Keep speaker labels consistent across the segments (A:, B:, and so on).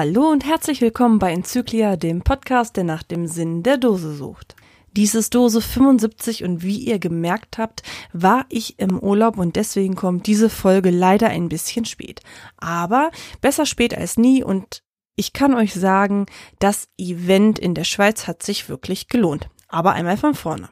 A: Hallo und herzlich willkommen bei Enzyklia, dem Podcast, der nach dem Sinn der Dose sucht. Dies ist Dose 75 und wie ihr gemerkt habt, war ich im Urlaub und deswegen kommt diese Folge leider ein bisschen spät. Aber besser spät als nie und ich kann euch sagen, das Event in der Schweiz hat sich wirklich gelohnt. Aber einmal von vorne.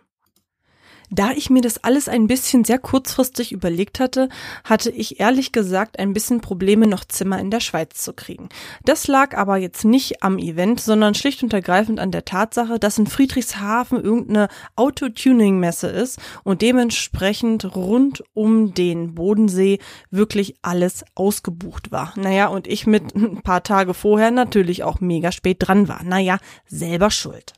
A: Da ich mir das alles ein bisschen sehr kurzfristig überlegt hatte, hatte ich ehrlich gesagt ein bisschen Probleme, noch Zimmer in der Schweiz zu kriegen. Das lag aber jetzt nicht am Event, sondern schlicht und ergreifend an der Tatsache, dass in Friedrichshafen irgendeine Autotuning-Messe ist und dementsprechend rund um den Bodensee wirklich alles ausgebucht war. Naja, und ich mit ein paar Tage vorher natürlich auch mega spät dran war. Naja, selber schuld.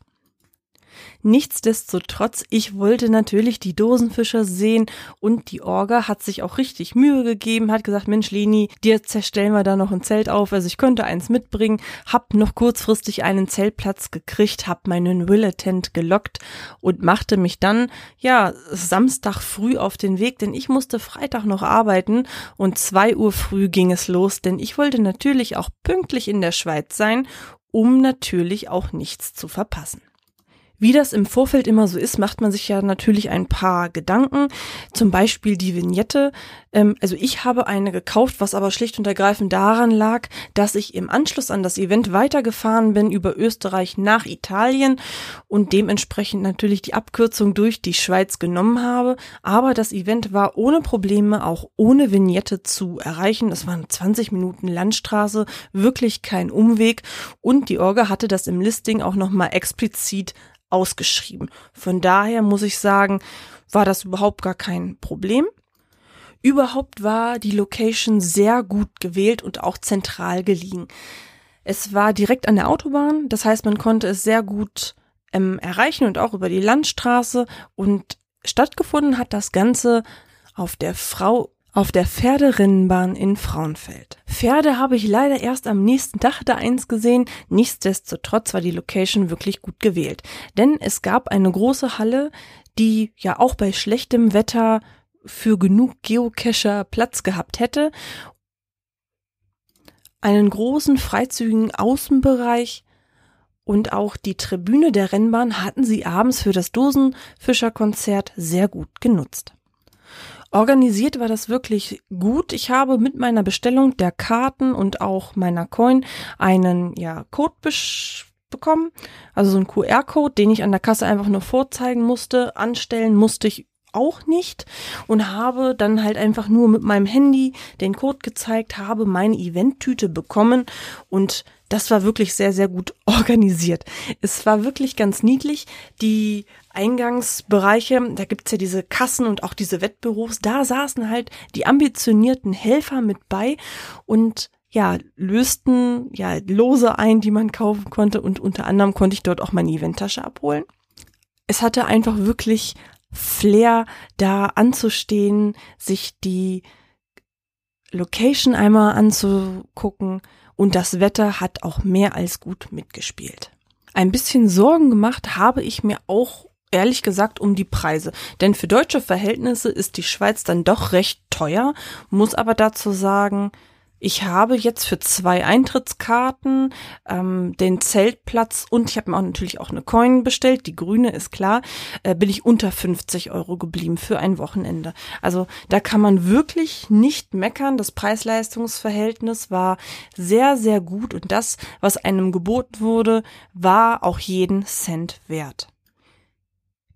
A: Nichtsdestotrotz, ich wollte natürlich die Dosenfischer sehen und die Orga hat sich auch richtig Mühe gegeben, hat gesagt, Mensch Leni, dir zerstellen wir da noch ein Zelt auf, also ich könnte eins mitbringen, hab noch kurzfristig einen Zeltplatz gekriegt, hab meinen Willetent gelockt und machte mich dann, ja, Samstag früh auf den Weg, denn ich musste Freitag noch arbeiten und zwei Uhr früh ging es los, denn ich wollte natürlich auch pünktlich in der Schweiz sein, um natürlich auch nichts zu verpassen. Wie das im Vorfeld immer so ist, macht man sich ja natürlich ein paar Gedanken. Zum Beispiel die Vignette. Ähm, also ich habe eine gekauft, was aber schlicht und ergreifend daran lag, dass ich im Anschluss an das Event weitergefahren bin über Österreich nach Italien und dementsprechend natürlich die Abkürzung durch die Schweiz genommen habe. Aber das Event war ohne Probleme, auch ohne Vignette zu erreichen. Es waren 20 Minuten Landstraße, wirklich kein Umweg. Und die Orga hatte das im Listing auch nochmal explizit ausgeschrieben. Von daher muss ich sagen, war das überhaupt gar kein Problem. Überhaupt war die Location sehr gut gewählt und auch zentral gelegen. Es war direkt an der Autobahn, das heißt, man konnte es sehr gut ähm, erreichen und auch über die Landstraße und stattgefunden hat das Ganze auf der Frau auf der Pferderennbahn in Frauenfeld. Pferde habe ich leider erst am nächsten Tag da eins gesehen. Nichtsdestotrotz war die Location wirklich gut gewählt. Denn es gab eine große Halle, die ja auch bei schlechtem Wetter für genug Geocacher Platz gehabt hätte. Einen großen freizügigen Außenbereich und auch die Tribüne der Rennbahn hatten sie abends für das Dosenfischerkonzert sehr gut genutzt. Organisiert war das wirklich gut. Ich habe mit meiner Bestellung der Karten und auch meiner Coin einen ja, Code bekommen, also so ein QR-Code, den ich an der Kasse einfach nur vorzeigen musste. Anstellen musste ich auch nicht und habe dann halt einfach nur mit meinem Handy den Code gezeigt, habe meine Eventtüte bekommen und das war wirklich sehr, sehr gut organisiert. Es war wirklich ganz niedlich. Die Eingangsbereiche, da gibt's ja diese Kassen und auch diese Wettbüros, da saßen halt die ambitionierten Helfer mit bei und ja, lösten ja Lose ein, die man kaufen konnte und unter anderem konnte ich dort auch meine Eventtasche abholen. Es hatte einfach wirklich Flair, da anzustehen, sich die Location einmal anzugucken und das Wetter hat auch mehr als gut mitgespielt. Ein bisschen Sorgen gemacht habe ich mir auch ehrlich gesagt um die Preise. Denn für deutsche Verhältnisse ist die Schweiz dann doch recht teuer, muss aber dazu sagen, ich habe jetzt für zwei Eintrittskarten ähm, den Zeltplatz und ich habe mir auch natürlich auch eine Coin bestellt, die grüne ist klar, äh, bin ich unter 50 Euro geblieben für ein Wochenende. Also da kann man wirklich nicht meckern. Das Preis-Leistungs-Verhältnis war sehr, sehr gut und das, was einem geboten wurde, war auch jeden Cent wert.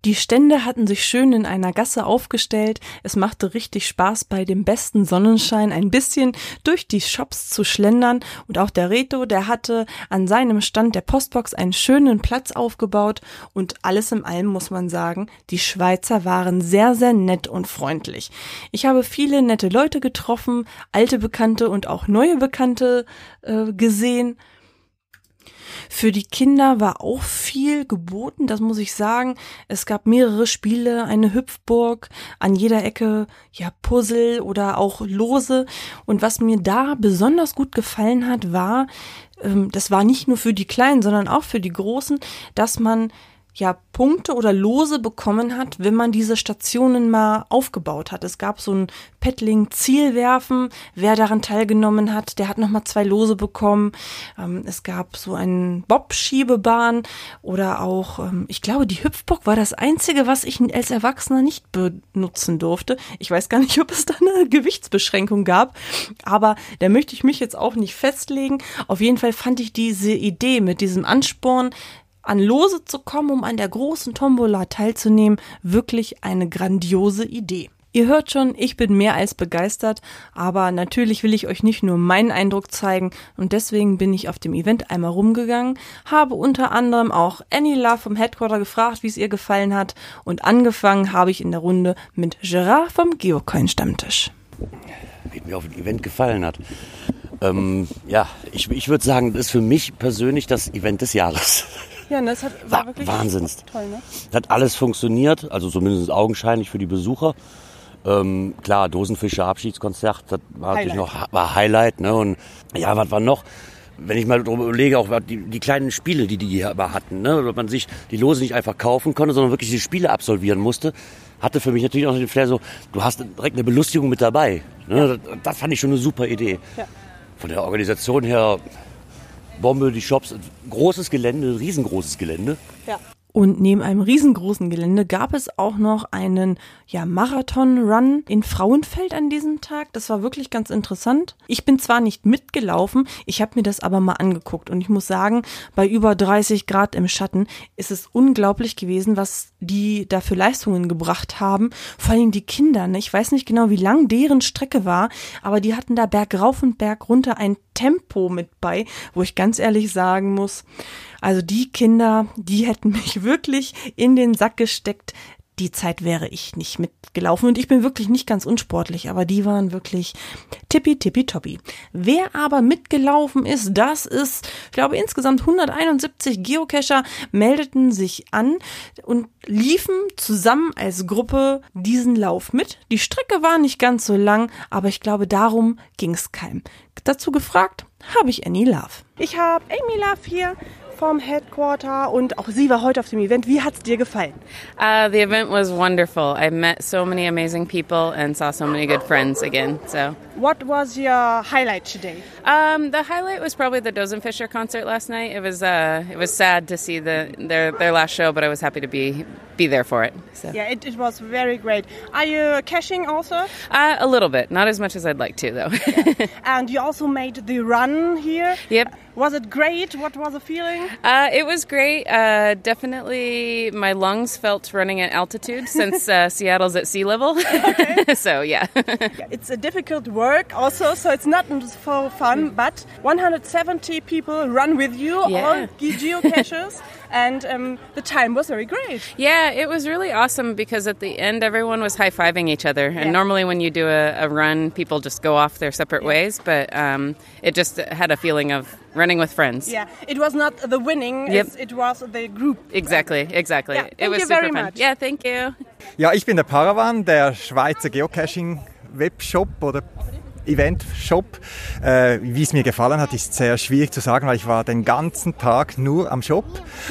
A: Die Stände hatten sich schön in einer Gasse aufgestellt. Es machte richtig Spaß, bei dem besten Sonnenschein ein bisschen durch die Shops zu schlendern. Und auch der Reto, der hatte an seinem Stand der Postbox einen schönen Platz aufgebaut. Und alles in allem muss man sagen, die Schweizer waren sehr, sehr nett und freundlich. Ich habe viele nette Leute getroffen, alte Bekannte und auch neue Bekannte äh, gesehen. Für die Kinder war auch viel geboten, das muss ich sagen. Es gab mehrere Spiele, eine Hüpfburg, an jeder Ecke ja Puzzle oder auch Lose. Und was mir da besonders gut gefallen hat, war, ähm, das war nicht nur für die Kleinen, sondern auch für die Großen, dass man ja Punkte oder Lose bekommen hat, wenn man diese Stationen mal aufgebaut hat. Es gab so ein Paddling Zielwerfen. Wer daran teilgenommen hat, der hat nochmal zwei Lose bekommen. Ähm, es gab so einen Bob-Schiebebahn oder auch, ähm, ich glaube, die Hüpfbock war das einzige, was ich als Erwachsener nicht benutzen durfte. Ich weiß gar nicht, ob es da eine Gewichtsbeschränkung gab, aber da möchte ich mich jetzt auch nicht festlegen. Auf jeden Fall fand ich diese Idee mit diesem Ansporn, an Lose zu kommen, um an der großen Tombola teilzunehmen, wirklich eine grandiose Idee. Ihr hört schon, ich bin mehr als begeistert, aber natürlich will ich euch nicht nur meinen Eindruck zeigen und deswegen bin ich auf dem Event einmal rumgegangen, habe unter anderem auch Annie Love vom Headquarter gefragt, wie es ihr gefallen hat und angefangen habe ich in der Runde mit Gerard vom Geocoin Stammtisch.
B: Wie mir auf dem Event gefallen hat. Ähm, ja, ich, ich würde sagen, das ist für mich persönlich das Event des Jahres.
A: Ja, das hat, war, war wirklich
B: Wahnsinns. toll, ne? Hat alles funktioniert, also zumindest augenscheinlich für die Besucher. Ähm, klar, Dosenfischer Abschiedskonzert, das war Highlight. natürlich noch war Highlight, ne? Und ja, was war noch? Wenn ich mal darüber überlege, auch die, die kleinen Spiele, die die hier aber hatten, ne? Dass man sich die Lose nicht einfach kaufen konnte, sondern wirklich die Spiele absolvieren musste, hatte für mich natürlich auch den Flair so, du hast direkt eine Belustigung mit dabei. Ne? Ja. Das, das, fand ich schon eine super Idee. Ja. Von der Organisation her Bombe, die Shops, großes Gelände, riesengroßes Gelände.
A: Ja. Und neben einem riesengroßen Gelände gab es auch noch einen ja, Marathon-Run in Frauenfeld an diesem Tag. Das war wirklich ganz interessant. Ich bin zwar nicht mitgelaufen, ich habe mir das aber mal angeguckt. Und ich muss sagen, bei über 30 Grad im Schatten ist es unglaublich gewesen, was die da für Leistungen gebracht haben. Vor allem die Kinder. Ne? Ich weiß nicht genau, wie lang deren Strecke war, aber die hatten da bergauf und berg runter ein Tempo mit bei, wo ich ganz ehrlich sagen muss, also die Kinder, die hätten mich wirklich in den Sack gesteckt. Die Zeit wäre ich nicht mitgelaufen und ich bin wirklich nicht ganz unsportlich, aber die waren wirklich tippi tippi toppi. Wer aber mitgelaufen ist, das ist, ich glaube insgesamt 171 Geocacher meldeten sich an und liefen zusammen als Gruppe diesen Lauf mit. Die Strecke war nicht ganz so lang, aber ich glaube darum ging es keinem. Dazu gefragt habe ich Annie Love. Ich habe Amy Love hier vom Headquarter und auch sie war heute auf dem Event. Wie hat es dir gefallen?
C: Uh, the event was wonderful. I met so many amazing people and saw so many good friends again. So.
A: What was your highlight today?
C: Um, the highlight was probably the Dozenfisher concert last night. It was uh, it was sad to see the their their last show, but I was happy to be be there for it.
A: So. Yeah, it, it was very great. Are you caching also?
C: Uh, a little bit, not as much as I'd like to, though.
A: yeah. And you also made the run here.
C: Yep.
A: Was it great? What was the feeling?
C: Uh, it was great. Uh, definitely, my lungs felt running at altitude since uh, Seattle's at sea level. so yeah.
A: yeah. It's a difficult work also, so it's not for fun. But 170 people run with you, yeah. all geocachers. And um, the time was very great.
C: Yeah, it was really awesome because at the end everyone was high fiving each other. And yeah. normally when you do a, a, run, people just go off their separate yeah. ways, but um, it just had a feeling of running with friends.
A: Yeah, it was not the winning, yep. it was the group.
C: Exactly, exactly.
A: Yeah,
C: it was
A: super fun.
C: Much. Yeah, thank you.
D: Ja, ich bin der Paravan, der Schweizer Geocaching Webshop oder Event-Shop. Äh, wie es mir gefallen hat, ist sehr schwierig zu sagen, weil ich war den ganzen Tag nur am Shop.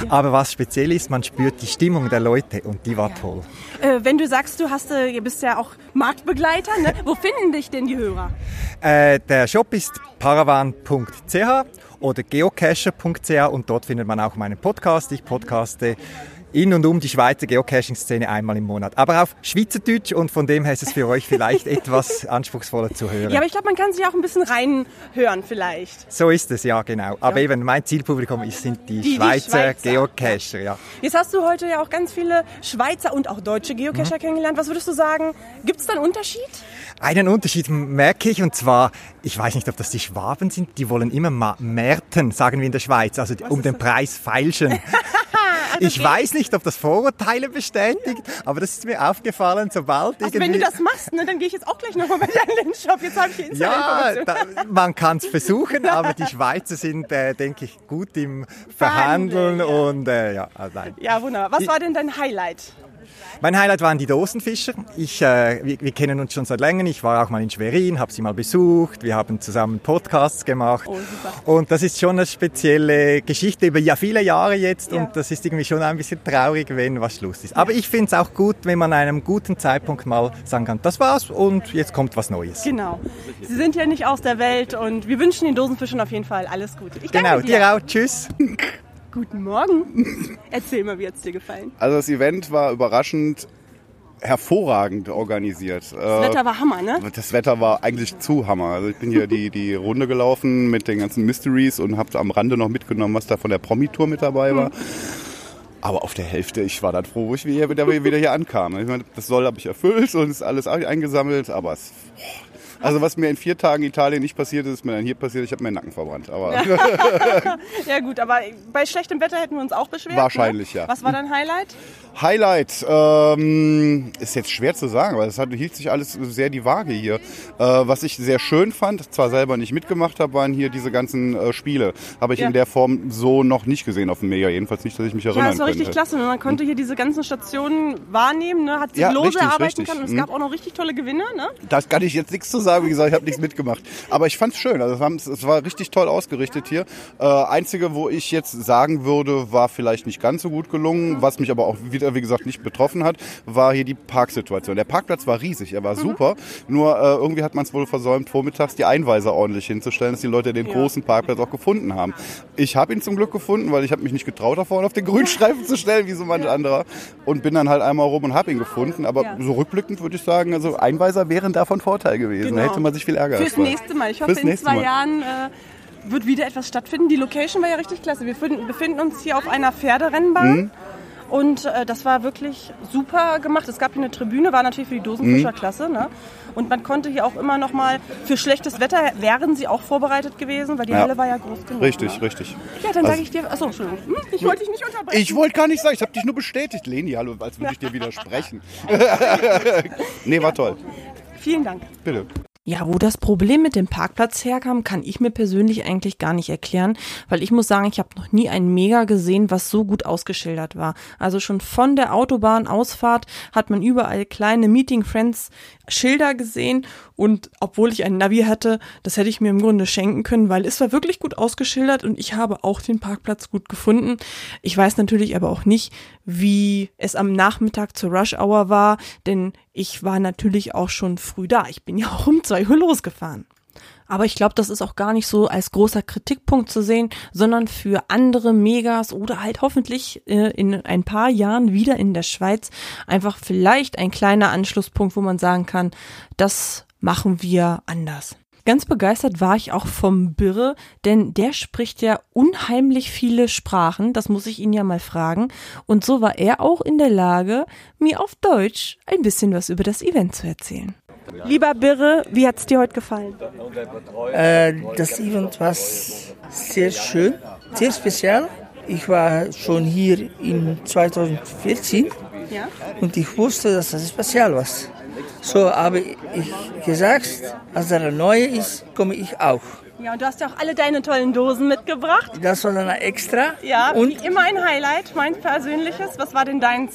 D: Aber was speziell ist, man spürt die Stimmung der Leute und die war toll.
A: Äh, wenn du sagst, du hast, äh, bist ja auch Marktbegleiter, ne? wo finden dich denn die Hörer?
D: Äh, der Shop ist paravan.ch oder geocacher.ch und dort findet man auch meinen Podcast. Ich podcaste in und um die Schweizer Geocaching-Szene einmal im Monat. Aber auf Schweizerdeutsch und von dem her ist es für euch vielleicht etwas anspruchsvoller zu hören.
A: Ja, aber ich glaube, man kann sich auch ein bisschen reinhören vielleicht.
D: So ist es, ja genau. Aber ja. eben mein Zielpublikum sind die, die Schweizer, die Schweizer Geocacher. Ja.
A: Jetzt hast du heute ja auch ganz viele Schweizer und auch deutsche Geocacher mhm. kennengelernt. Was würdest du sagen, gibt es da einen Unterschied?
D: Einen Unterschied merke ich und zwar, ich weiß nicht, ob das die Schwaben sind, die wollen immer mal Märten, sagen wir in der Schweiz, also Was um den Preis feilschen. Ich weiß nicht, ob das Vorurteile bestätigt, aber das ist mir aufgefallen, sobald
A: also irgendwie... wenn du das machst, ne, dann gehe ich jetzt auch gleich nochmal bei den Shop. Jetzt habe ich die
D: Ja, da, man kann es versuchen, aber die Schweizer sind, äh, denke ich, gut im Verhandeln, Verhandeln ja. und äh, ja,
A: also nein. Ja, wunderbar. Was war denn dein Highlight?
D: Mein Highlight waren die Dosenfischer. Ich, äh, wir, wir, kennen uns schon seit längerem. Ich war auch mal in Schwerin, habe sie mal besucht. Wir haben zusammen Podcasts gemacht. Oh, und das ist schon eine spezielle Geschichte über ja viele Jahre jetzt. Ja. Und das ist irgendwie schon ein bisschen traurig, wenn was Schluss ist. Aber ich finde es auch gut, wenn man an einem guten Zeitpunkt mal sagen kann, das war's und jetzt kommt was Neues.
A: Genau. Sie sind ja nicht aus der Welt und wir wünschen den Dosenfischern auf jeden Fall alles Gute.
D: Ich genau, dir. dir auch. Tschüss.
A: Guten Morgen. Erzähl mal, wie hat es dir gefallen?
E: Also das Event war überraschend hervorragend organisiert.
A: Das Wetter war Hammer, ne?
E: Das Wetter war eigentlich zu Hammer. Also ich bin hier die, die Runde gelaufen mit den ganzen Mysteries und habe am Rande noch mitgenommen, was da von der Promi-Tour mit dabei war. Hm. Aber auf der Hälfte, ich war dann froh, wo ich wieder, wieder hier ankam. Ich meine, das Soll habe ich erfüllt und ist alles eingesammelt, aber es, also was mir in vier Tagen Italien nicht passiert ist, ist mir dann hier passiert. Ich habe meinen Nacken verbrannt. Aber
A: ja gut, aber bei schlechtem Wetter hätten wir uns auch beschwert.
E: Wahrscheinlich,
A: ne?
E: ja.
A: Was war dein Highlight?
E: Highlight ähm, ist jetzt schwer zu sagen, weil es hat, hielt sich alles sehr die Waage hier. Äh, was ich sehr schön fand, zwar selber nicht mitgemacht habe, waren hier diese ganzen äh, Spiele. Habe ich ja. in der Form so noch nicht gesehen auf dem Mega. Jedenfalls nicht, dass ich mich erinnern kann. Ja, das war
A: könnte. richtig klasse. Man konnte hier diese ganzen Stationen wahrnehmen, ne? hat sich ja, lose richtig, arbeiten richtig. können. Und es mhm. gab auch noch richtig tolle Gewinne. Ne?
E: Das kann ich jetzt nichts zu sagen. Wie gesagt, ich habe nichts mitgemacht. Aber ich fand es schön. Also es war richtig toll ausgerichtet hier. Äh, einzige, wo ich jetzt sagen würde, war vielleicht nicht ganz so gut gelungen, was mich aber auch wieder wie gesagt, nicht betroffen hat, war hier die Parksituation. Der Parkplatz war riesig, er war mhm. super, nur äh, irgendwie hat man es wohl versäumt, vormittags die Einweiser ordentlich hinzustellen, dass die Leute den ja. großen Parkplatz auch gefunden haben. Ich habe ihn zum Glück gefunden, weil ich habe mich nicht getraut, da vorne auf den Grünstreifen zu stellen, wie so manch ja. anderer, und bin dann halt einmal rum und habe ihn gefunden. Aber ja. so rückblickend würde ich sagen, also Einweiser wären davon Vorteil gewesen. Genau. Da hätte man sich viel Ärger
A: Fürs nächste Mal. Ich hoffe, in zwei Mal. Jahren äh, wird wieder etwas stattfinden. Die Location war ja richtig klasse. Wir befinden uns hier auf einer Pferderennbahn. Mhm. Und äh, das war wirklich super gemacht. Es gab hier eine Tribüne, war natürlich für die Dosenfischerklasse. Mhm. Ne? Und man konnte hier auch immer noch mal für schlechtes Wetter wären sie auch vorbereitet gewesen, weil die ja. Halle war ja groß genug.
E: Richtig,
A: ne?
E: richtig.
A: Ja, dann also, sage ich dir. Achso, Entschuldigung. Hm, ich wollte dich nicht unterbrechen.
E: Ich wollte gar nicht sagen, ich habe dich nur bestätigt, Leni, hallo, als würde ich dir widersprechen. nee, war toll.
A: Vielen Dank.
E: Bitte.
A: Ja, wo das Problem mit dem Parkplatz herkam, kann ich mir persönlich eigentlich gar nicht erklären, weil ich muss sagen, ich habe noch nie ein Mega gesehen, was so gut ausgeschildert war. Also schon von der Autobahnausfahrt hat man überall kleine Meeting Friends Schilder gesehen und obwohl ich ein Navi hatte, das hätte ich mir im Grunde schenken können, weil es war wirklich gut ausgeschildert und ich habe auch den Parkplatz gut gefunden. Ich weiß natürlich aber auch nicht, wie es am Nachmittag zur Rush Hour war, denn ich war natürlich auch schon früh da. Ich bin ja auch um zwei Uhr losgefahren. Aber ich glaube, das ist auch gar nicht so als großer Kritikpunkt zu sehen, sondern für andere Megas oder halt hoffentlich äh, in ein paar Jahren wieder in der Schweiz einfach vielleicht ein kleiner Anschlusspunkt, wo man sagen kann, das machen wir anders. Ganz begeistert war ich auch vom Birre, denn der spricht ja unheimlich viele Sprachen, das muss ich ihn ja mal fragen. Und so war er auch in der Lage, mir auf Deutsch ein bisschen was über das Event zu erzählen. Lieber Birre, wie hat es dir heute gefallen?
F: Äh, das Event war sehr schön, sehr speziell. Ich war schon hier in 2014 ja? und ich wusste, dass das speziell war. So habe ich gesagt, als er neue ist, komme ich auch.
A: Ja, und du hast ja auch alle deine tollen Dosen mitgebracht.
F: Das war dann extra.
A: Ja, und immer ein Highlight, mein persönliches. Was war denn deins,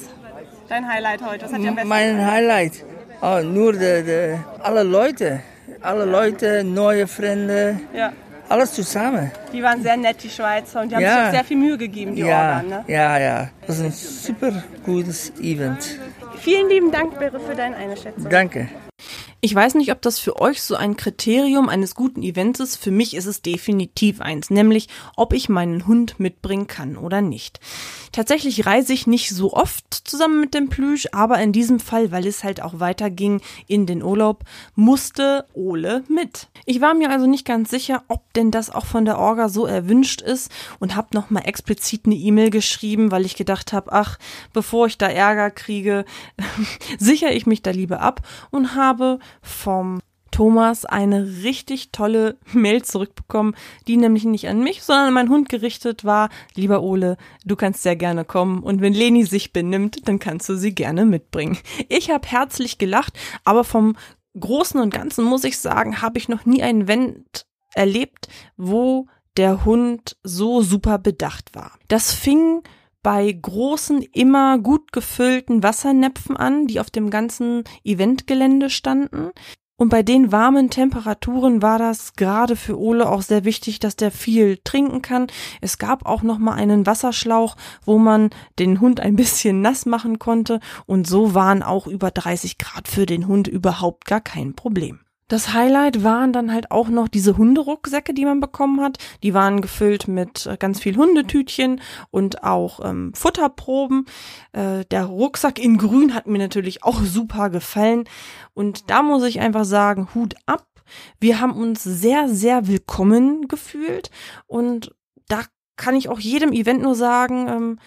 A: dein Highlight heute? Was
F: hat dir am besten Mein Highlight? Oh, nur de, de, alle Leute, alle Leute, neue Freunde, ja. Alles zusammen.
A: Die waren sehr nett, die Schweizer, und die haben ja. sich auch sehr viel Mühe gegeben, die
F: ja.
A: Organ. Ne?
F: Ja, ja, das ist ein super gutes Event.
A: Vielen lieben Dank, Bere, für deine Einschätzung.
F: Danke.
A: Ich weiß nicht, ob das für euch so ein Kriterium eines guten Events ist. Für mich ist es definitiv eins, nämlich ob ich meinen Hund mitbringen kann oder nicht. Tatsächlich reise ich nicht so oft zusammen mit dem Plüsch, aber in diesem Fall, weil es halt auch weiterging in den Urlaub, musste Ole mit. Ich war mir also nicht ganz sicher, ob denn das auch von der Orga so erwünscht ist und habe nochmal explizit eine E-Mail geschrieben, weil ich gedacht habe, ach, bevor ich da Ärger kriege, sichere ich mich da lieber ab und habe vom Thomas eine richtig tolle Mail zurückbekommen, die nämlich nicht an mich, sondern an meinen Hund gerichtet war. Lieber Ole, du kannst sehr gerne kommen und wenn Leni sich benimmt, dann kannst du sie gerne mitbringen. Ich habe herzlich gelacht, aber vom Großen und Ganzen muss ich sagen, habe ich noch nie ein Event erlebt, wo der Hund so super bedacht war. Das fing bei großen, immer gut gefüllten Wassernäpfen an, die auf dem ganzen Eventgelände standen. Und bei den warmen Temperaturen war das gerade für Ole auch sehr wichtig, dass der viel trinken kann. Es gab auch noch mal einen Wasserschlauch, wo man den Hund ein bisschen nass machen konnte und so waren auch über 30 Grad für den Hund überhaupt gar kein Problem. Das Highlight waren dann halt auch noch diese Hunderucksäcke, die man bekommen hat. Die waren gefüllt mit äh, ganz viel Hundetütchen und auch ähm, Futterproben. Äh, der Rucksack in Grün hat mir natürlich auch super gefallen. Und da muss ich einfach sagen, Hut ab. Wir haben uns sehr, sehr willkommen gefühlt. Und da kann ich auch jedem Event nur sagen, ähm,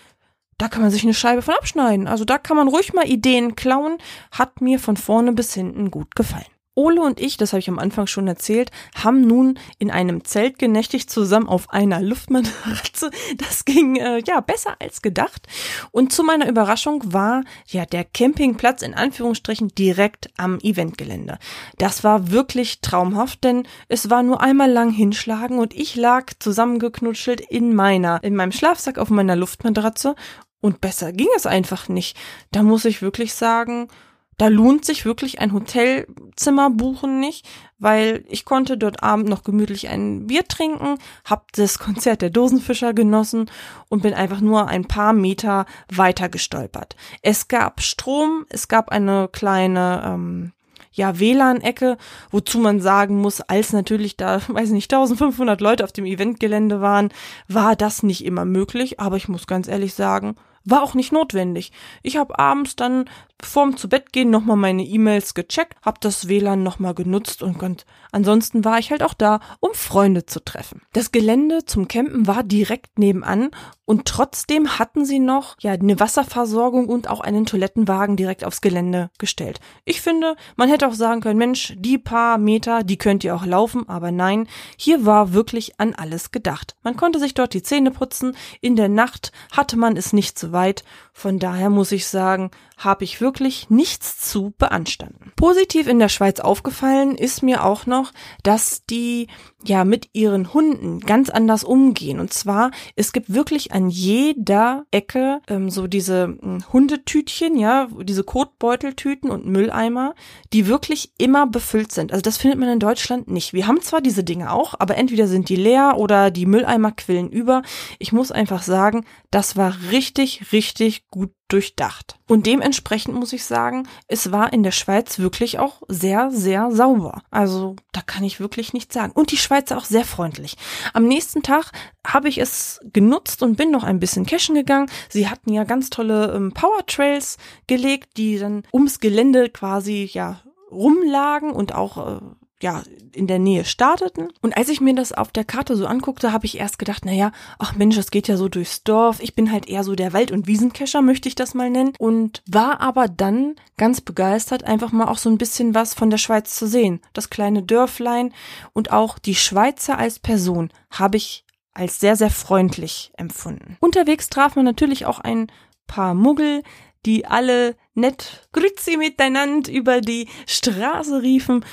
A: da kann man sich eine Scheibe von abschneiden. Also da kann man ruhig mal Ideen klauen. Hat mir von vorne bis hinten gut gefallen. Ole und ich, das habe ich am Anfang schon erzählt, haben nun in einem Zelt genächtigt zusammen auf einer Luftmatratze. Das ging äh, ja besser als gedacht. Und zu meiner Überraschung war ja der Campingplatz in Anführungsstrichen direkt am Eventgelände. Das war wirklich traumhaft, denn es war nur einmal lang hinschlagen und ich lag zusammengeknutschelt in meiner, in meinem Schlafsack auf meiner Luftmatratze und besser ging es einfach nicht. Da muss ich wirklich sagen, da lohnt sich wirklich ein Hotelzimmer buchen nicht, weil ich konnte dort Abend noch gemütlich ein Bier trinken, hab das Konzert der Dosenfischer genossen und bin einfach nur ein paar Meter weiter gestolpert. Es gab Strom, es gab eine kleine ähm, ja, WLAN-Ecke, wozu man sagen muss, als natürlich da, weiß nicht, 1500 Leute auf dem Eventgelände waren, war das nicht immer möglich, aber ich muss ganz ehrlich sagen, war auch nicht notwendig. Ich habe abends dann vorm zu Bett gehen nochmal meine E-Mails gecheckt, hab das WLAN nochmal genutzt und könnt, ansonsten war ich halt auch da, um Freunde zu treffen. Das Gelände zum Campen war direkt nebenan und trotzdem hatten sie noch ja eine Wasserversorgung und auch einen Toilettenwagen direkt aufs Gelände gestellt. Ich finde, man hätte auch sagen können, Mensch, die paar Meter, die könnt ihr auch laufen, aber nein, hier war wirklich an alles gedacht. Man konnte sich dort die Zähne putzen, in der Nacht hatte man es nicht so weit, von daher muss ich sagen, habe ich wirklich nichts zu beanstanden. Positiv in der Schweiz aufgefallen ist mir auch noch, dass die ja mit ihren Hunden ganz anders umgehen. Und zwar, es gibt wirklich an jeder Ecke ähm, so diese hm, Hundetütchen, ja, diese Kotbeuteltüten und Mülleimer, die wirklich immer befüllt sind. Also das findet man in Deutschland nicht. Wir haben zwar diese Dinge auch, aber entweder sind die leer oder die Mülleimer quillen über. Ich muss einfach sagen, das war richtig, richtig gut durchdacht. Und dementsprechend muss ich sagen, es war in der Schweiz wirklich auch sehr, sehr sauber. Also da kann ich wirklich nichts sagen. Und die Schweizer auch sehr freundlich. Am nächsten Tag habe ich es genutzt und bin noch ein bisschen cashen gegangen. Sie hatten ja ganz tolle ähm, Power Trails gelegt, die dann ums Gelände quasi ja rumlagen und auch äh, ja, in der Nähe starteten. Und als ich mir das auf der Karte so anguckte, habe ich erst gedacht, naja, ach Mensch, das geht ja so durchs Dorf. Ich bin halt eher so der Wald- und Wiesenkescher, möchte ich das mal nennen. Und war aber dann ganz begeistert, einfach mal auch so ein bisschen was von der Schweiz zu sehen. Das kleine Dörflein und auch die Schweizer als Person habe ich als sehr, sehr freundlich empfunden. Unterwegs traf man natürlich auch ein paar Muggel, die alle nett Grüezi miteinander über die Straße riefen.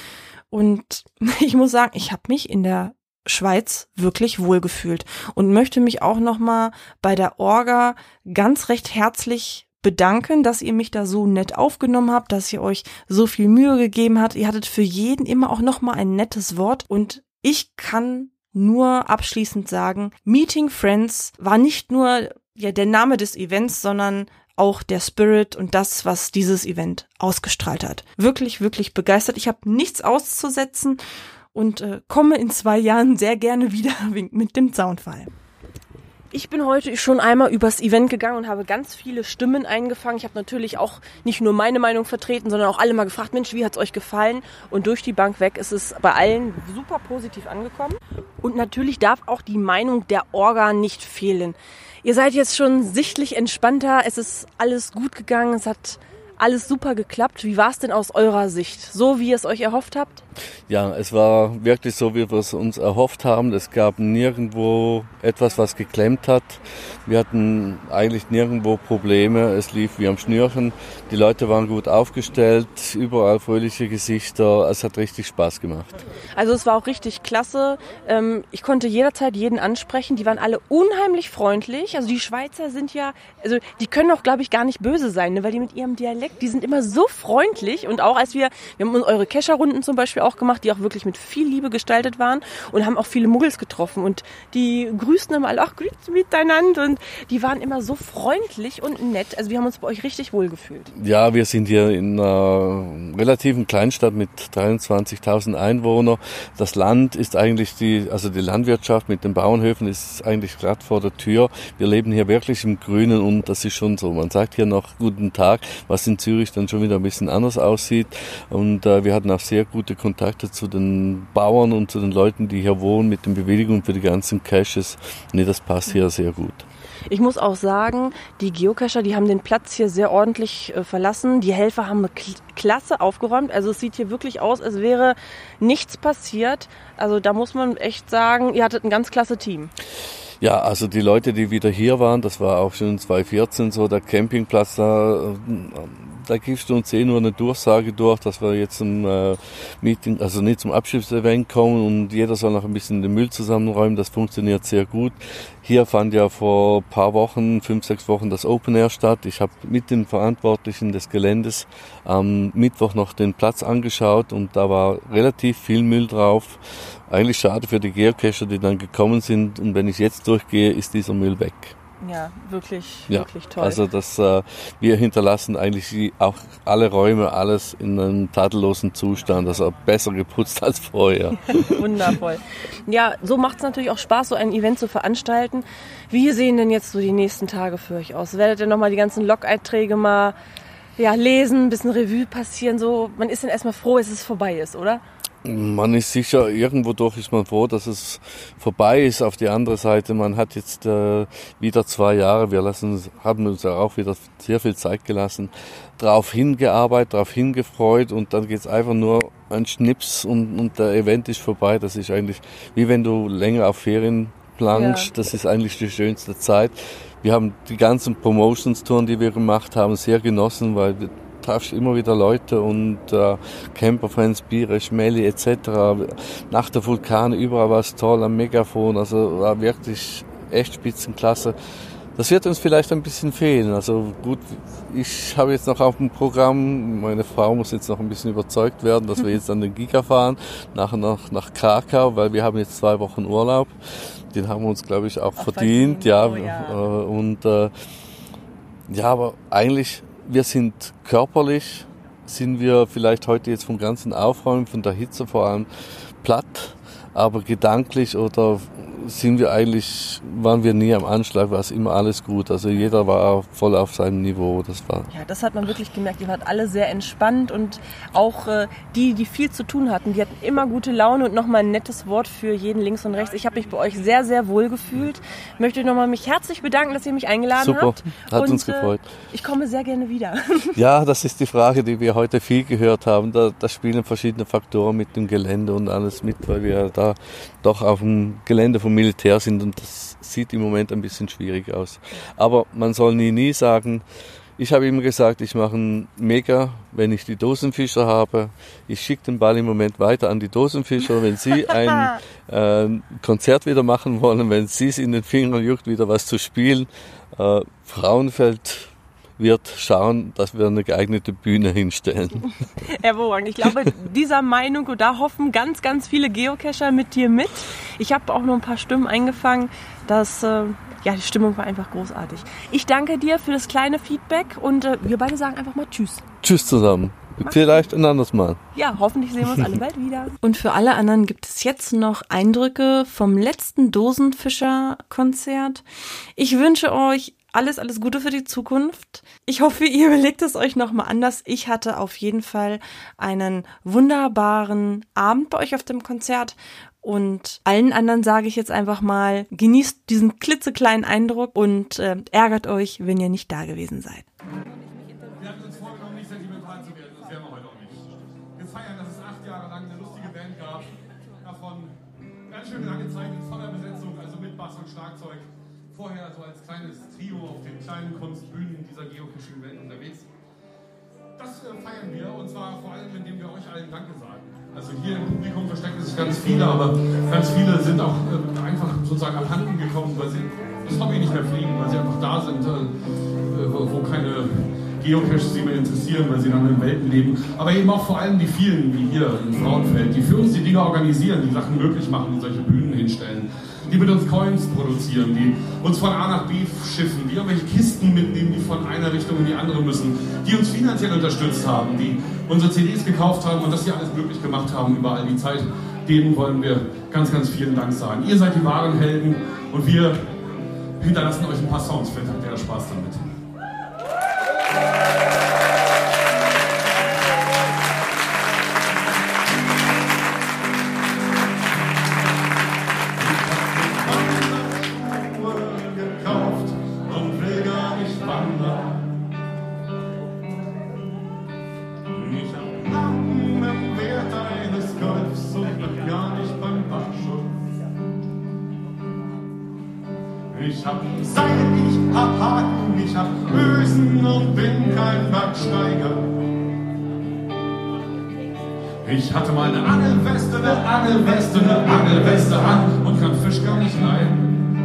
A: Und ich muss sagen, ich habe mich in der Schweiz wirklich wohlgefühlt und möchte mich auch nochmal bei der Orga ganz recht herzlich bedanken, dass ihr mich da so nett aufgenommen habt, dass ihr euch so viel Mühe gegeben habt. Ihr hattet für jeden immer auch nochmal ein nettes Wort und ich kann nur abschließend sagen, Meeting Friends war nicht nur ja der Name des Events, sondern auch der Spirit und das, was dieses Event ausgestrahlt hat. Wirklich, wirklich begeistert. Ich habe nichts auszusetzen und äh, komme in zwei Jahren sehr gerne wieder mit dem Soundfall. Ich bin heute schon einmal übers Event gegangen und habe ganz viele Stimmen eingefangen. Ich habe natürlich auch nicht nur meine Meinung vertreten, sondern auch alle mal gefragt, Mensch, wie hat's euch gefallen? Und durch die Bank weg ist es bei allen super positiv angekommen. Und natürlich darf auch die Meinung der Orga nicht fehlen. Ihr seid jetzt schon sichtlich entspannter. Es ist alles gut gegangen. Es hat alles super geklappt. Wie war es denn aus eurer Sicht? So wie ihr es euch erhofft habt?
G: Ja, es war wirklich so, wie wir es uns erhofft haben. Es gab nirgendwo etwas, was geklemmt hat. Wir hatten eigentlich nirgendwo Probleme. Es lief wie am Schnürchen. Die Leute waren gut aufgestellt, überall fröhliche Gesichter. Es hat richtig Spaß gemacht.
A: Also es war auch richtig klasse. Ähm, ich konnte jederzeit jeden ansprechen. Die waren alle unheimlich freundlich. Also die Schweizer sind ja, also die können auch, glaube ich, gar nicht böse sein, ne? weil die mit ihrem Dialekt, die sind immer so freundlich. Und auch als wir, wir haben eure Kescherrunden zum Beispiel auch gemacht, die auch wirklich mit viel Liebe gestaltet waren und haben auch viele Muggels getroffen. Und die grüßten immer alle, ach, grüßt miteinander. Und die waren immer so freundlich und nett. Also wir haben uns bei euch richtig wohl gefühlt.
G: Ja, wir sind hier in einer relativen Kleinstadt mit 23.000 Einwohnern. Das Land ist eigentlich die, also die Landwirtschaft mit den Bauernhöfen ist eigentlich gerade vor der Tür. Wir leben hier wirklich im Grünen und das ist schon so. Man sagt hier noch guten Tag, was in Zürich dann schon wieder ein bisschen anders aussieht. Und äh, wir hatten auch sehr gute Kontakte zu den Bauern und zu den Leuten, die hier wohnen mit den Bewilligungen für die ganzen Caches. Nee, das passt hier sehr gut.
A: Ich muss auch sagen, die Geocacher, die haben den Platz hier sehr ordentlich äh, verlassen. Die Helfer haben eine klasse aufgeräumt. Also es sieht hier wirklich aus, als wäre nichts passiert. Also da muss man echt sagen, ihr hattet ein ganz klasse Team.
G: Ja, also die Leute, die wieder hier waren, das war auch schon 2014 so, der Campingplatz da, da gibst du um 10 Uhr eine Durchsage durch, dass wir jetzt zum äh, Meeting, also nicht zum Abschiedsevent kommen und jeder soll noch ein bisschen den Müll zusammenräumen. Das funktioniert sehr gut. Hier fand ja vor paar Wochen, fünf, sechs Wochen das Open Air statt. Ich habe mit den Verantwortlichen des Geländes am Mittwoch noch den Platz angeschaut und da war relativ viel Müll drauf eigentlich schade für die Geocacher, die dann gekommen sind. Und wenn ich jetzt durchgehe, ist dieser Müll weg.
A: Ja, wirklich, ja, wirklich toll.
G: Also das, äh, wir hinterlassen eigentlich auch alle Räume, alles in einem tadellosen Zustand, also besser geputzt als vorher.
A: Wundervoll. Ja, so macht es natürlich auch Spaß, so ein Event zu veranstalten. Wie sehen denn jetzt so die nächsten Tage für euch aus? Werdet ihr nochmal die ganzen Log-Einträge mal ja, lesen, ein bisschen Revue passieren? So, man ist dann erstmal froh, dass es vorbei ist, oder?
G: Man ist sicher, irgendwo durch ist man froh, dass es vorbei ist. Auf die andere Seite, man hat jetzt äh, wieder zwei Jahre, wir lassen, haben uns ja auch wieder sehr viel Zeit gelassen, darauf hingearbeitet, darauf hingefreut und dann geht's einfach nur ein Schnips und, und der Event ist vorbei. Das ist eigentlich wie wenn du länger auf Ferien planst. Ja. Das ist eigentlich die schönste Zeit. Wir haben die ganzen Promotions-Touren, die wir gemacht haben, sehr genossen, weil triffst immer wieder Leute und äh, Camperfans, Biere, Schmelly etc. Nach der Vulkan überall war es toll, am Megafon, also war wirklich echt Spitzenklasse. Das wird uns vielleicht ein bisschen fehlen. Also gut, ich habe jetzt noch auf dem Programm, meine Frau muss jetzt noch ein bisschen überzeugt werden, dass wir jetzt an den Giga fahren, nachher noch nach Krakau, weil wir haben jetzt zwei Wochen Urlaub. Den haben wir uns, glaube ich, auch Ach, verdient. Ja, oh, ja. Äh, und äh, ja, aber eigentlich wir sind körperlich, sind wir vielleicht heute jetzt vom ganzen Aufräumen, von der Hitze vor allem platt, aber gedanklich oder sind wir eigentlich, waren wir nie am Anschlag, war es immer alles gut. Also jeder war voll auf seinem Niveau. Das war.
A: Ja, das hat man wirklich gemerkt. Ihr wart alle sehr entspannt und auch äh, die, die viel zu tun hatten, die hatten immer gute Laune und nochmal ein nettes Wort für jeden links und rechts. Ich habe mich bei euch sehr, sehr wohl gefühlt. Ich möchte nochmal mich herzlich bedanken, dass ihr mich eingeladen
G: Super,
A: habt.
G: Super, hat und, uns gefreut.
A: Äh, ich komme sehr gerne wieder.
G: Ja, das ist die Frage, die wir heute viel gehört haben. Da, da spielen verschiedene Faktoren mit dem Gelände und alles mit, weil wir da doch auf dem Gelände vom Militär sind und das sieht im Moment ein bisschen schwierig aus. Aber man soll nie, nie sagen, ich habe ihm gesagt, ich mache einen Mega, wenn ich die Dosenfischer habe. Ich schicke den Ball im Moment weiter an die Dosenfischer. Wenn sie ein äh, Konzert wieder machen wollen, wenn sie es in den Fingern juckt, wieder was zu spielen. Äh, Frauenfeld wird schauen, dass wir eine geeignete Bühne hinstellen.
A: Hervorragend. Ich glaube, dieser Meinung, und da hoffen ganz, ganz viele Geocacher mit dir mit. Ich habe auch noch ein paar Stimmen eingefangen, dass äh, ja, die Stimmung war einfach großartig. Ich danke dir für das kleine Feedback und äh, wir beide sagen einfach mal Tschüss.
G: Tschüss zusammen. Vielleicht ein anderes Mal.
A: Ja, hoffentlich sehen wir uns alle bald wieder. Und für alle anderen gibt es jetzt noch Eindrücke vom letzten Dosenfischer-Konzert. Ich wünsche euch alles, alles Gute für die Zukunft. Ich hoffe, ihr überlegt es euch nochmal anders. Ich hatte auf jeden Fall einen wunderbaren Abend bei euch auf dem Konzert. Und allen anderen sage ich jetzt einfach mal, genießt diesen klitzekleinen Eindruck und äh, ärgert euch, wenn ihr nicht da gewesen seid. Wir hatten uns vorgenommen, nicht sentimental zu werden. Das werden wir heute auch nicht. Wir feiern, dass es acht Jahre lang eine lustige Band
H: Zeit in voller Besetzung, also mit Bass und Schlagzeug. Vorher so als kleines Trio auf den kleinen Kunstbühnen dieser Geocaching-Welt unterwegs. Das äh, feiern wir und zwar vor allem, indem wir euch allen Danke sagen. Also hier im Publikum verstecken sich ganz viele, aber ganz viele sind auch äh, einfach sozusagen abhanden gekommen, weil sie das Hobby nicht mehr pflegen, weil sie einfach da sind, äh, wo, wo keine Geocaches sie mehr interessieren, weil sie in anderen Welten leben. Aber eben auch vor allem die vielen, wie hier in Frauenfeld, die für uns die Dinge organisieren, die Sachen möglich machen, die solche Bühnen hinstellen, die mit uns Coins produzieren, die uns von A nach B schiffen, die irgendwelche Kisten mitnehmen, die von einer Richtung in die andere müssen, die uns finanziell unterstützt haben, die unsere CDs gekauft haben und das hier alles möglich gemacht haben über all die Zeit. Denen wollen wir ganz, ganz vielen Dank sagen. Ihr seid die wahren Helden und wir hinterlassen euch ein paar Songs. Vielleicht habt ihr Spaß damit. Ich hab Seil, ich hab Haken, ich hab Ösen und bin kein Bergsteiger. Ich hatte mal eine Angelweste, eine Angelweste, eine Angelweste an und kann Fisch gar nicht leiden.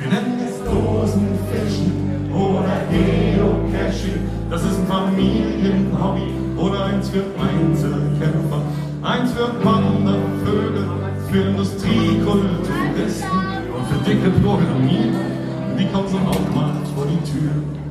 H: Wir nennen es Dosenfischen oder Geocaching. Das ist ein Familienhobby oder eins für Einzelkämpfer. Eins für Wandervögel, für Industriekulturisten und für dicke Programmierer. Die kommen so auch mal vor die Tür.